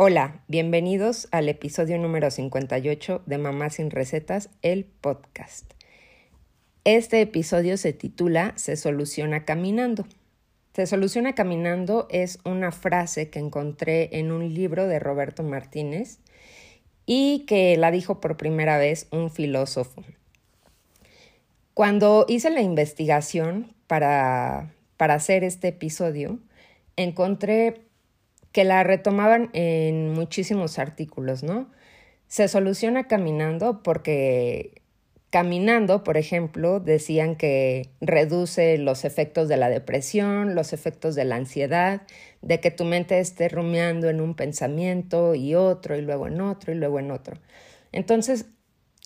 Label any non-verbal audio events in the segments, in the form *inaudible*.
Hola, bienvenidos al episodio número 58 de Mamá sin Recetas, el podcast. Este episodio se titula Se soluciona caminando. Se soluciona caminando es una frase que encontré en un libro de Roberto Martínez y que la dijo por primera vez un filósofo. Cuando hice la investigación para, para hacer este episodio, encontré que la retomaban en muchísimos artículos, ¿no? Se soluciona caminando porque caminando, por ejemplo, decían que reduce los efectos de la depresión, los efectos de la ansiedad, de que tu mente esté rumiando en un pensamiento y otro y luego en otro y luego en otro. Entonces,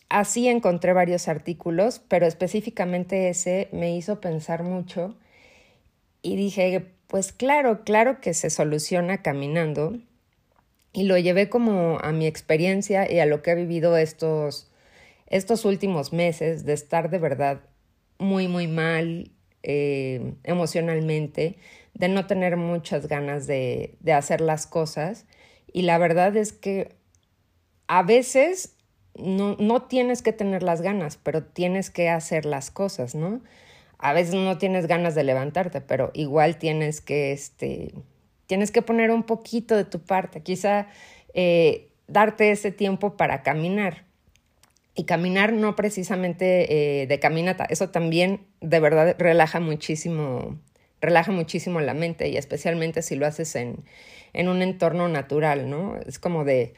así encontré varios artículos, pero específicamente ese me hizo pensar mucho y dije, pues claro, claro que se soluciona caminando. Y lo llevé como a mi experiencia y a lo que he vivido estos, estos últimos meses de estar de verdad muy, muy mal eh, emocionalmente, de no tener muchas ganas de, de hacer las cosas. Y la verdad es que a veces no, no tienes que tener las ganas, pero tienes que hacer las cosas, ¿no? A veces no tienes ganas de levantarte, pero igual tienes que, este, tienes que poner un poquito de tu parte, quizá eh, darte ese tiempo para caminar. Y caminar no precisamente eh, de caminata, eso también de verdad relaja muchísimo, relaja muchísimo la mente y especialmente si lo haces en, en un entorno natural, ¿no? Es como de,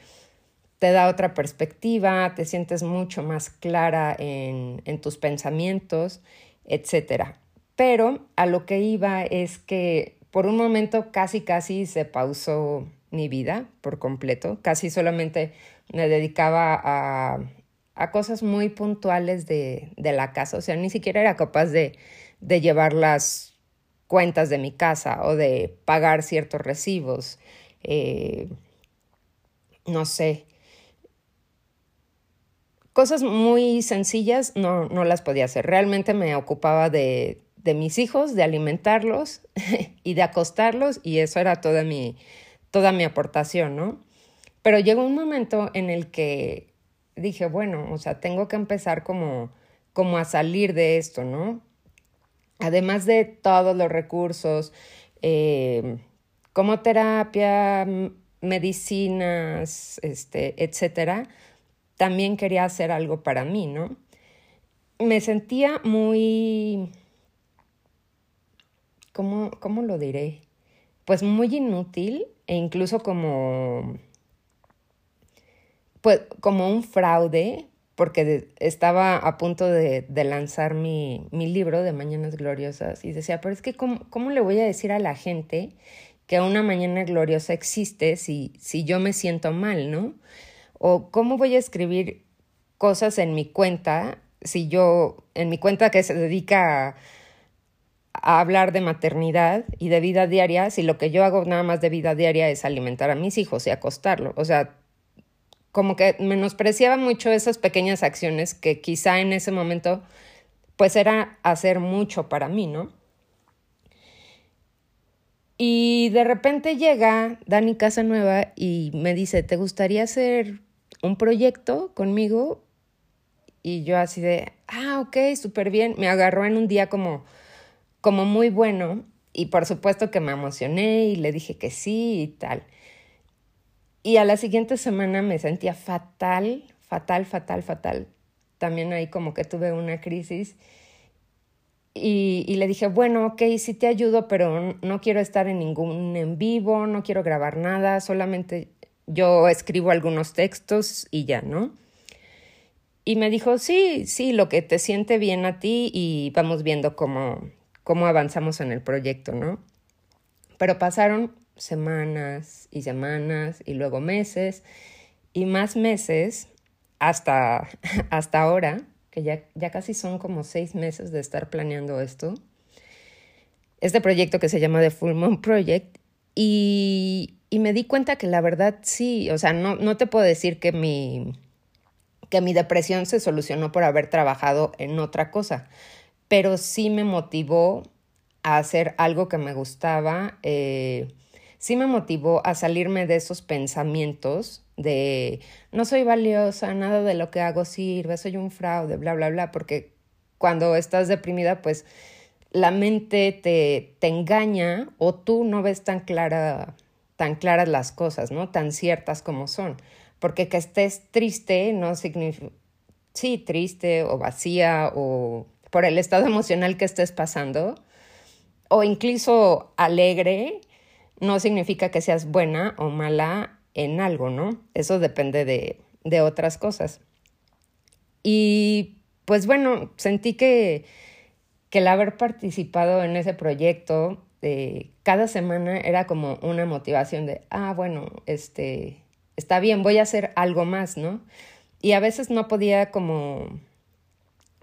te da otra perspectiva, te sientes mucho más clara en, en tus pensamientos etcétera. Pero a lo que iba es que por un momento casi casi se pausó mi vida por completo, casi solamente me dedicaba a, a cosas muy puntuales de, de, la casa, o sea, ni siquiera era capaz de, de llevar las cuentas de mi casa o de pagar ciertos recibos, eh, no sé, Cosas muy sencillas no, no las podía hacer. Realmente me ocupaba de, de mis hijos, de alimentarlos *laughs* y de acostarlos y eso era toda mi, toda mi aportación, ¿no? Pero llegó un momento en el que dije, bueno, o sea, tengo que empezar como, como a salir de esto, ¿no? Además de todos los recursos, eh, como terapia, medicinas, este, etcétera, también quería hacer algo para mí, ¿no? Me sentía muy... ¿Cómo, cómo lo diré? Pues muy inútil e incluso como... Pues como un fraude, porque estaba a punto de, lanzar mi, mi, libro de Mañanas Gloriosas y decía, pero es que ¿cómo, ¿cómo, le voy a decir a la gente que una mañana gloriosa existe si, si yo me siento mal, ¿no? O cómo voy a escribir cosas en mi cuenta si yo, en mi cuenta que se dedica a, hablar de maternidad y de vida diaria, si lo que yo hago nada más de vida diaria es alimentar a mis hijos y acostarlo. O sea, como que menospreciaba mucho esas pequeñas acciones que quizá en ese momento pues era hacer mucho para mí, ¿no? Y de repente llega Dani Casanueva y me dice, ¿te gustaría hacer un proyecto conmigo? Y yo así de, ah, ok, súper bien. Me agarró en un día como, como muy bueno y por supuesto que me emocioné y le dije que sí y tal. Y a la siguiente semana me sentía fatal, fatal, fatal, fatal. También ahí como que tuve una crisis y, le dije, bueno, ok, sí te ayudo, pero no quiero estar en ningún en vivo, no quiero grabar nada, solamente yo escribo algunos textos y ya, ¿no? Y me dijo, sí, sí, lo que te siente bien a ti y vamos viendo cómo, cómo avanzamos en el proyecto, ¿no? Pero pasaron semanas y semanas y luego meses y más meses hasta, *laughs* hasta ahora que ya, ya casi son como seis meses de estar planeando esto, este proyecto que se llama The Full Moon Project, y, y me di cuenta que la verdad sí, o sea, no, no te puedo decir que mi, que mi depresión se solucionó por haber trabajado en otra cosa, pero sí me motivó a hacer algo que me gustaba, eh, sí me motivó a salirme de esos pensamientos de no soy valiosa, nada de lo que hago sirve, soy un fraude, bla, bla, bla, porque cuando estás deprimida, pues la mente te, te engaña o tú no ves tan clara tan claras las cosas, ¿no? Tan ciertas como son. Porque que estés triste no significa, sí, triste o vacía o por el estado emocional que estés pasando, o incluso alegre, no significa que seas buena o mala en algo, ¿no? Eso depende de, de otras cosas. Y pues bueno, sentí que, que el haber participado en ese proyecto este, cada semana era como una motivación de, ah, bueno, este, está bien, voy a hacer algo más, ¿no? Y a veces no podía como,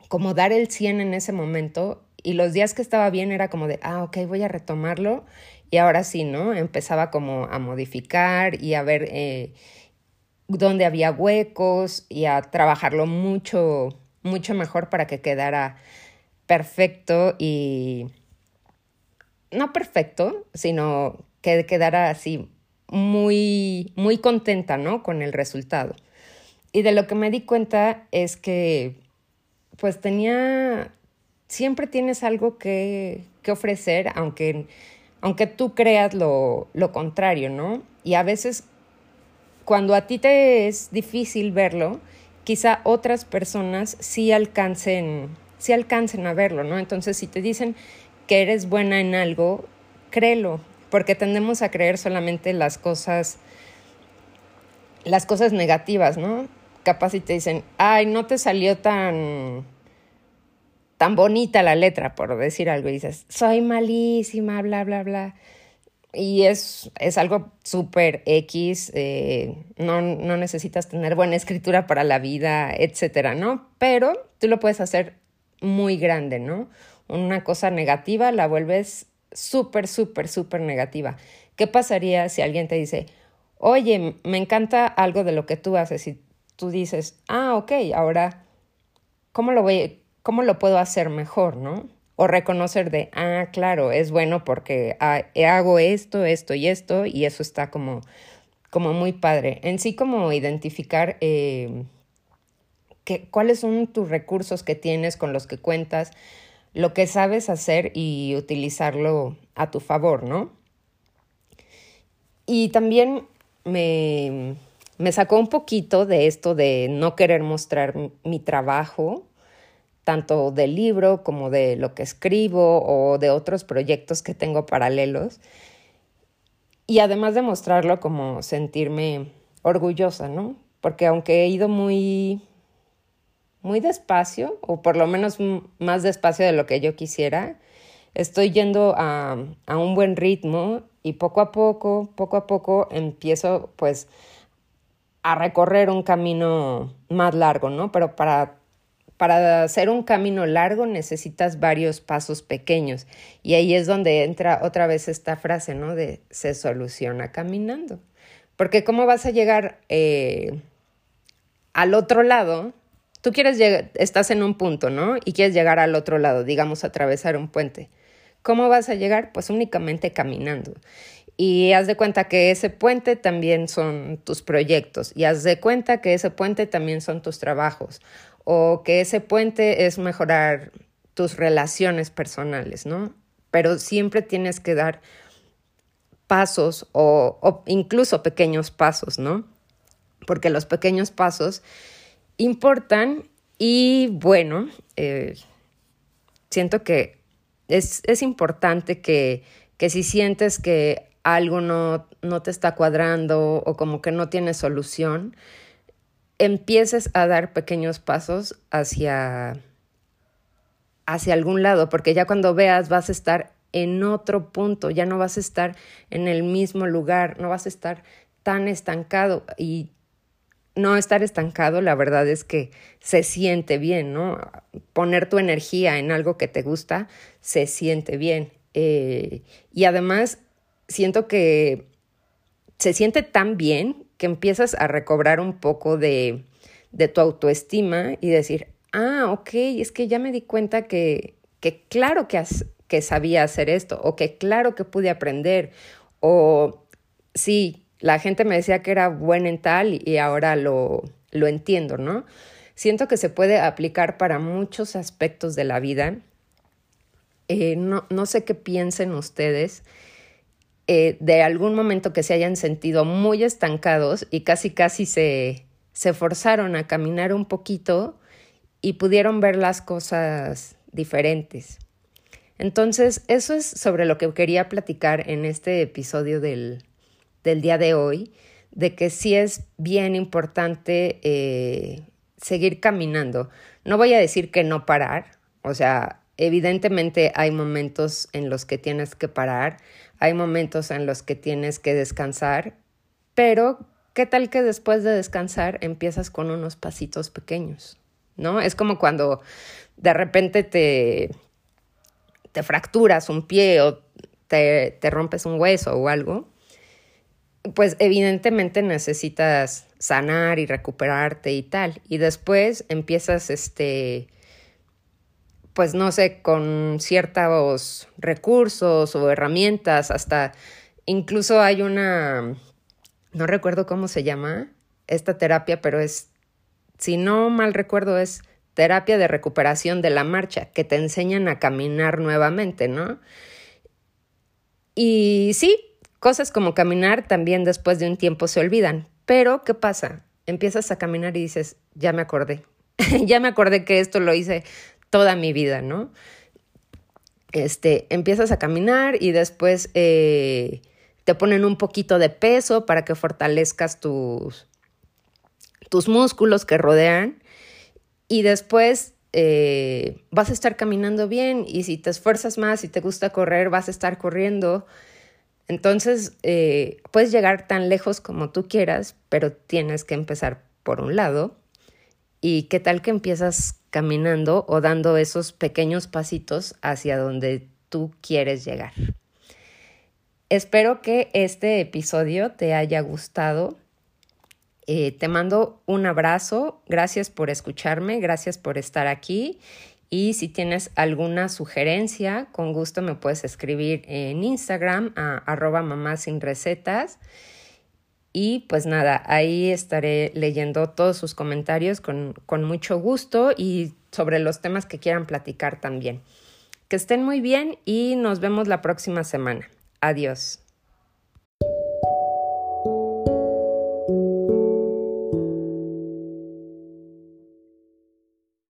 como dar el 100 en ese momento y los días que estaba bien era como de, ah, ok, voy a retomarlo y ahora sí, ¿no? Empezaba como a modificar y a ver eh, dónde había huecos y a trabajarlo mucho, mucho mejor para que quedara perfecto y no perfecto, sino que quedara así muy, muy contenta, ¿no? Con el resultado. Y de lo que me di cuenta es que, pues tenía, siempre tienes algo que, que ofrecer, aunque, aunque tú creas lo, lo contrario, ¿no? Y a veces, cuando a ti te es difícil verlo, quizá otras personas sí alcancen, sí alcancen a verlo, ¿no? Entonces, si te dicen que eres buena en algo, créelo, porque tendemos a creer solamente las cosas, las cosas negativas, ¿no? Capaz si te dicen, ay, no te salió tan, tan bonita la letra, por decir algo, y dices, soy malísima, bla, bla, bla. Y es, es algo súper X, eh, no, no necesitas tener buena escritura para la vida, etcétera, ¿no? Pero tú lo puedes hacer muy grande, ¿no? una cosa negativa la vuelves súper, súper, súper negativa. ¿Qué pasaría si alguien te dice, oye, me encanta algo de lo que tú haces y tú dices, ah, ok, ahora, ¿cómo lo, voy, cómo lo puedo hacer mejor, no? O reconocer de, ah, claro, es bueno porque ah, hago esto, esto y esto y eso está como, como muy padre. En sí como identificar eh, cuáles son tus recursos que tienes con los que cuentas, lo que sabes hacer y utilizarlo a tu favor, ¿no? Y también me, me sacó un poquito de esto de no querer mostrar mi trabajo, tanto del libro como de lo que escribo o de otros proyectos que tengo paralelos. Y además de mostrarlo como sentirme orgullosa, ¿no? Porque aunque he ido muy muy despacio, o por lo menos más despacio de lo que yo quisiera. Estoy yendo a, a un buen ritmo y poco a poco, poco a poco empiezo pues a recorrer un camino más largo, ¿no? Pero para, para hacer un camino largo necesitas varios pasos pequeños. Y ahí es donde entra otra vez esta frase, ¿no? De se soluciona caminando. Porque ¿cómo vas a llegar eh, al otro lado Tú quieres llegar, estás en un punto, ¿no? Y quieres llegar al otro lado, digamos, atravesar un puente. ¿Cómo vas a llegar? Pues únicamente caminando. Y haz de cuenta que ese puente también son tus proyectos. Y haz de cuenta que ese puente también son tus trabajos. O que ese puente es mejorar tus relaciones personales, ¿no? Pero siempre tienes que dar pasos o, incluso pequeños pasos, ¿no? Porque los pequeños pasos importan y bueno, eh, siento que es, es importante que, que, si sientes que algo no, no te está cuadrando o como que no tiene solución, empieces a dar pequeños pasos hacia, hacia algún lado, porque ya cuando veas vas a estar en otro punto, ya no vas a estar en el mismo lugar, no vas a estar tan estancado y no estar estancado, la verdad es que se siente bien, ¿no? Poner tu energía en algo que te gusta, se siente bien. Eh, y además, siento que se siente tan bien que empiezas a recobrar un poco de, de tu autoestima y decir, ah, ok, es que ya me di cuenta que, que claro que, que sabía hacer esto, o que claro que pude aprender, o sí, la gente me decía que era buena en tal y ahora lo, lo entiendo, ¿no? Siento que se puede aplicar para muchos aspectos de la vida. Eh, no, no, sé qué piensen ustedes eh, de algún momento que se hayan sentido muy estancados y casi casi se, se forzaron a caminar un poquito y pudieron ver las cosas diferentes. Entonces, eso es sobre lo que quería platicar en este episodio del, del día de hoy, de que sí es bien importante eh, seguir caminando. No voy a decir que no parar, o sea, evidentemente hay momentos en los que tienes que parar, hay momentos en los que tienes que descansar, pero ¿qué tal que después de descansar empiezas con unos pasitos pequeños? ¿No? Es como cuando de repente te, te fracturas un pie o te, te rompes un hueso o algo pues evidentemente necesitas sanar y recuperarte y tal. Y después empiezas, este, pues no sé, con ciertos recursos o herramientas, hasta incluso hay una, no recuerdo cómo se llama esta terapia, pero es, si no mal recuerdo, es terapia de recuperación de la marcha, que te enseñan a caminar nuevamente, ¿no? Y sí, Cosas como caminar también después de un tiempo se olvidan. Pero, ¿qué pasa? Empiezas a caminar y dices, ya me acordé. *laughs* ya me acordé que esto lo hice toda mi vida, ¿no? Este, empiezas a caminar y después eh, te ponen un poquito de peso para que fortalezcas tus, tus músculos que rodean y después eh, vas a estar caminando bien y si te esfuerzas más y te gusta correr, vas a estar corriendo entonces, eh, puedes llegar tan lejos como tú quieras, pero tienes que empezar por un lado. ¿Y qué tal que empiezas caminando o dando esos pequeños pasitos hacia donde tú quieres llegar? Espero que este episodio te haya gustado. Eh, te mando un abrazo. Gracias por escucharme. Gracias por estar aquí. Y si tienes alguna sugerencia, con gusto me puedes escribir en Instagram a arroba mamá sin recetas. Y pues nada, ahí estaré leyendo todos sus comentarios con, con mucho gusto y sobre los temas que quieran platicar también. Que estén muy bien y nos vemos la próxima semana. Adiós.